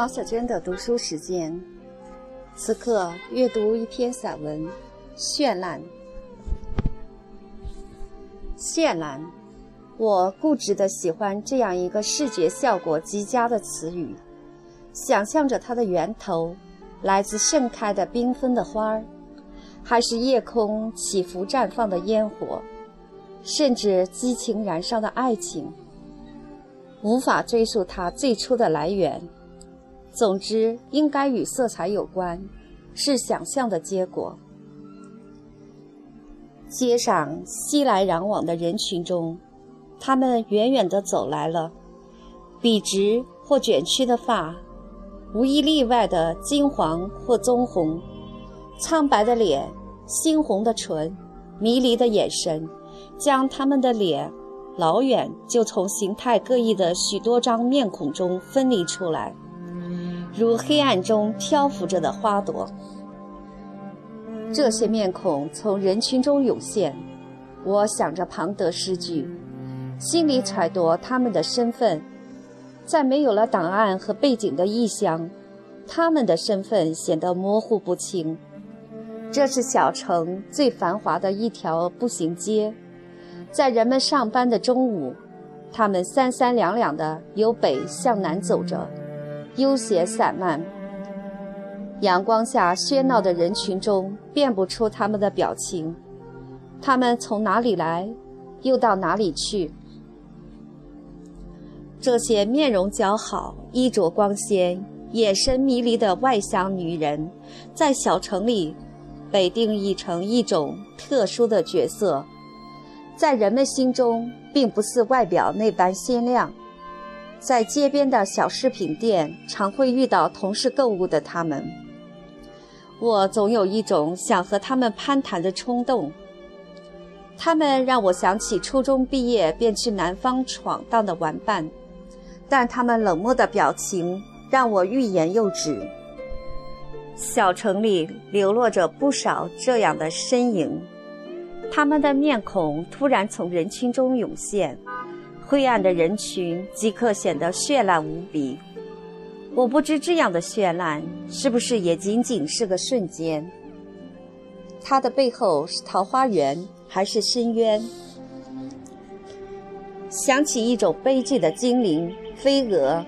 马小娟的读书时间，此刻阅读一篇散文《绚烂》。绚烂，我固执的喜欢这样一个视觉效果极佳的词语，想象着它的源头来自盛开的缤纷的花儿，还是夜空起伏绽放的烟火，甚至激情燃烧的爱情，无法追溯它最初的来源。总之，应该与色彩有关，是想象的结果。街上熙来攘往的人群中，他们远远地走来了，笔直或卷曲的发，无一例外的金黄或棕红，苍白的脸，猩红的唇，迷离的眼神，将他们的脸老远就从形态各异的许多张面孔中分离出来。如黑暗中漂浮着的花朵，这些面孔从人群中涌现。我想着庞德诗句，心里揣度他们的身份。在没有了档案和背景的异乡，他们的身份显得模糊不清。这是小城最繁华的一条步行街，在人们上班的中午，他们三三两两地由北向南走着。悠闲散漫，阳光下喧闹的人群中辨不出他们的表情。他们从哪里来，又到哪里去？这些面容姣好、衣着光鲜、眼神迷离的外乡女人，在小城里被定义成一种特殊的角色，在人们心中，并不似外表那般鲜亮。在街边的小饰品店，常会遇到同事购物的他们。我总有一种想和他们攀谈的冲动。他们让我想起初中毕业便去南方闯荡的玩伴，但他们冷漠的表情让我欲言又止。小城里流落着不少这样的身影，他们的面孔突然从人群中涌现。灰暗的人群即刻显得绚烂无比。我不知这样的绚烂是不是也仅仅是个瞬间。它的背后是桃花源还是深渊？想起一种悲剧的精灵——飞蛾。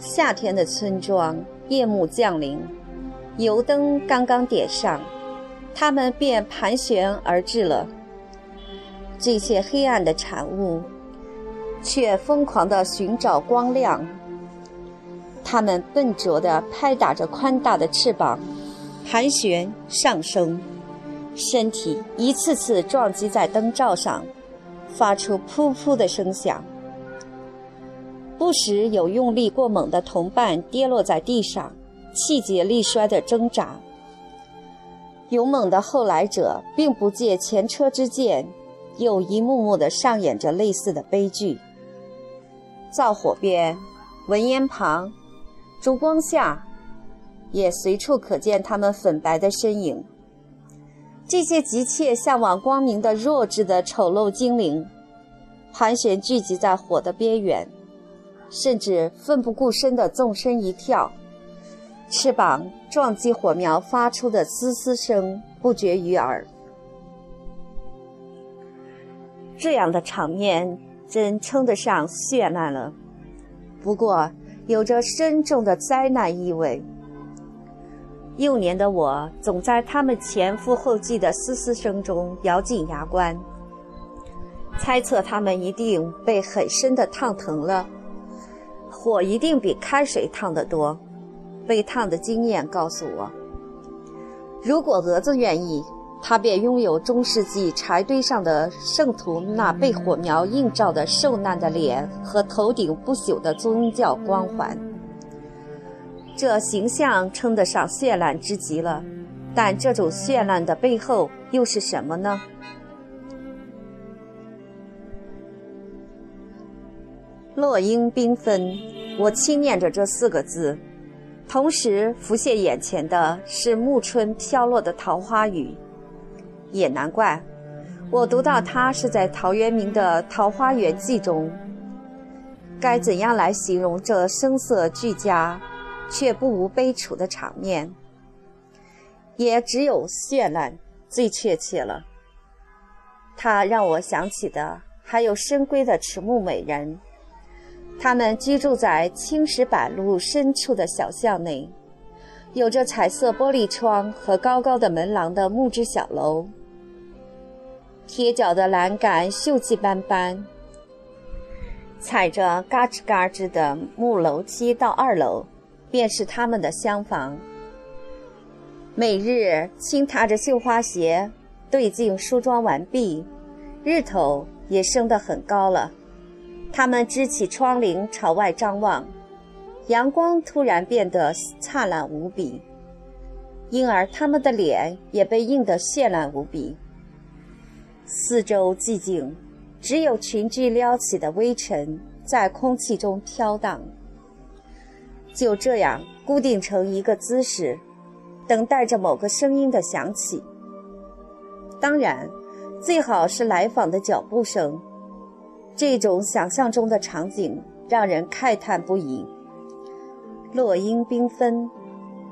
夏天的村庄，夜幕降临，油灯刚刚点上，它们便盘旋而至了。这些黑暗的产物。却疯狂地寻找光亮。它们笨拙地拍打着宽大的翅膀，盘旋上升，身体一次次撞击在灯罩上，发出噗噗的声响。不时有用力过猛的同伴跌落在地上，气竭力衰地挣扎。勇猛的后来者并不借前车之鉴，又一幕幕地上演着类似的悲剧。灶火边、文烟旁、烛光下，也随处可见他们粉白的身影。这些急切向往光明的弱智的丑陋精灵，盘旋聚集在火的边缘，甚至奋不顾身地纵身一跳，翅膀撞击火苗发出的嘶嘶声不绝于耳。这样的场面。真称得上绚烂了，不过有着深重的灾难意味。幼年的我总在他们前赴后继的嘶嘶声中咬紧牙关，猜测他们一定被很深的烫疼了，火一定比开水烫得多。被烫的经验告诉我，如果蛾子愿意。他便拥有中世纪柴堆上的圣徒那被火苗映照的受难的脸和头顶不朽的宗教光环。这形象称得上绚烂之极了，但这种绚烂的背后又是什么呢？落英缤纷，我轻念着这四个字，同时浮现眼前的是暮春飘落的桃花雨。也难怪，我读到它是在陶渊明的《桃花源记》中。该怎样来形容这声色俱佳、却不无悲楚的场面。也只有绚烂最确切了。它让我想起的还有深闺的迟暮美人，她们居住在青石板路深处的小巷内，有着彩色玻璃窗和高高的门廊的木质小楼，铁脚的栏杆锈迹斑斑，踩着嘎吱嘎吱的木楼梯到二楼，便是他们的厢房。每日轻踏着绣花鞋，对镜梳妆完毕，日头也升得很高了。他们支起窗棂朝外张望，阳光突然变得灿烂无比，因而他们的脸也被映得绚烂无比。四周寂静，只有裙裾撩起的微尘在空气中飘荡。就这样固定成一个姿势。等待着某个声音的响起，当然，最好是来访的脚步声。这种想象中的场景让人慨叹不已。落英缤纷，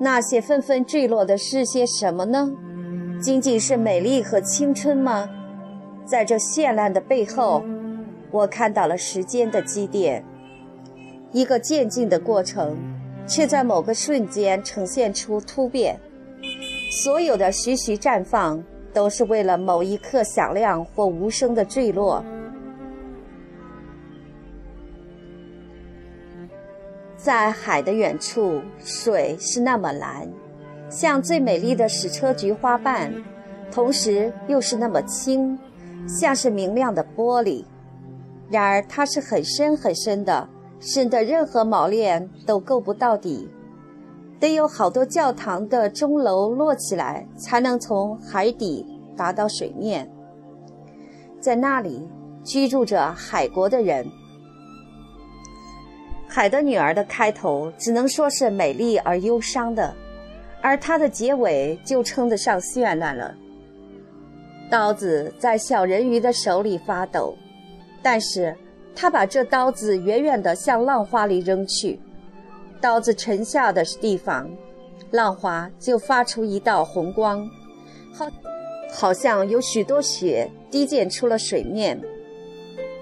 那些纷纷坠落的是些什么呢？仅仅是美丽和青春吗？在这绚烂的背后，我看到了时间的积淀，一个渐进的过程，却在某个瞬间呈现出突变。所有的徐徐绽放，都是为了某一刻响亮或无声的坠落。在海的远处，水是那么蓝，像最美丽的矢车菊花瓣；同时又是那么清，像是明亮的玻璃。然而，它是很深很深的，深得任何锚链都够不到底。得有好多教堂的钟楼摞起来，才能从海底达到水面。在那里居住着海国的人。海的女儿的开头只能说是美丽而忧伤的，而它的结尾就称得上绚烂了。刀子在小人鱼的手里发抖，但是他把这刀子远远地向浪花里扔去。刀子沉下的地方，浪花就发出一道红光，好，好像有许多血滴溅出了水面。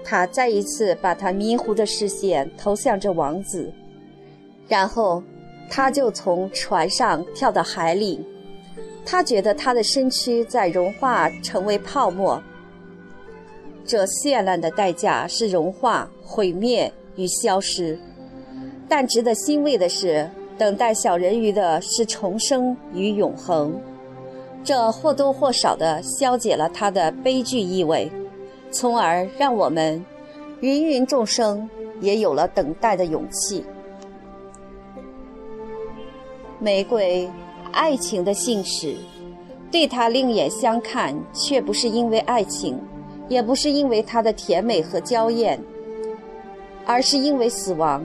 他再一次把他迷糊的视线投向这王子，然后他就从船上跳到海里。他觉得他的身躯在融化，成为泡沫。这绚烂的代价是融化、毁灭与消失。但值得欣慰的是，等待小人鱼的是重生与永恒，这或多或少地消解了他的悲剧意味，从而让我们芸芸众生也有了等待的勇气。玫瑰，爱情的信使，对他另眼相看，却不是因为爱情，也不是因为他的甜美和娇艳，而是因为死亡。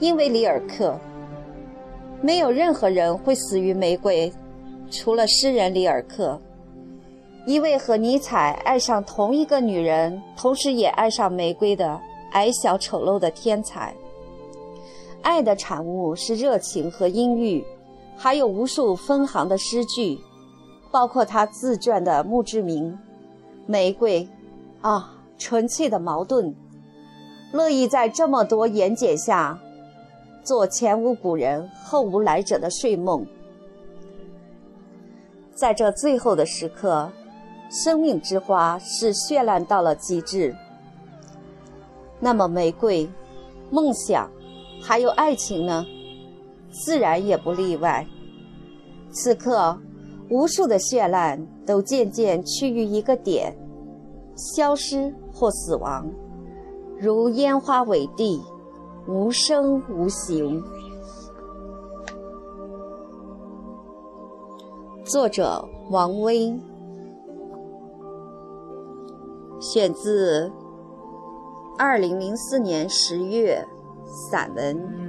因为里尔克，没有任何人会死于玫瑰，除了诗人里尔克，一位和尼采爱上同一个女人，同时也爱上玫瑰的矮小丑陋的天才。爱的产物是热情和阴郁，还有无数分行的诗句，包括他自传的墓志铭。玫瑰，啊，纯粹的矛盾，乐意在这么多言解下。做前无古人后无来者的睡梦，在这最后的时刻，生命之花是绚烂到了极致。那么，玫瑰、梦想，还有爱情呢？自然也不例外。此刻，无数的绚烂都渐渐趋于一个点，消失或死亡，如烟花尾地。无声无形。作者：王威，选自二零零四年十月散文。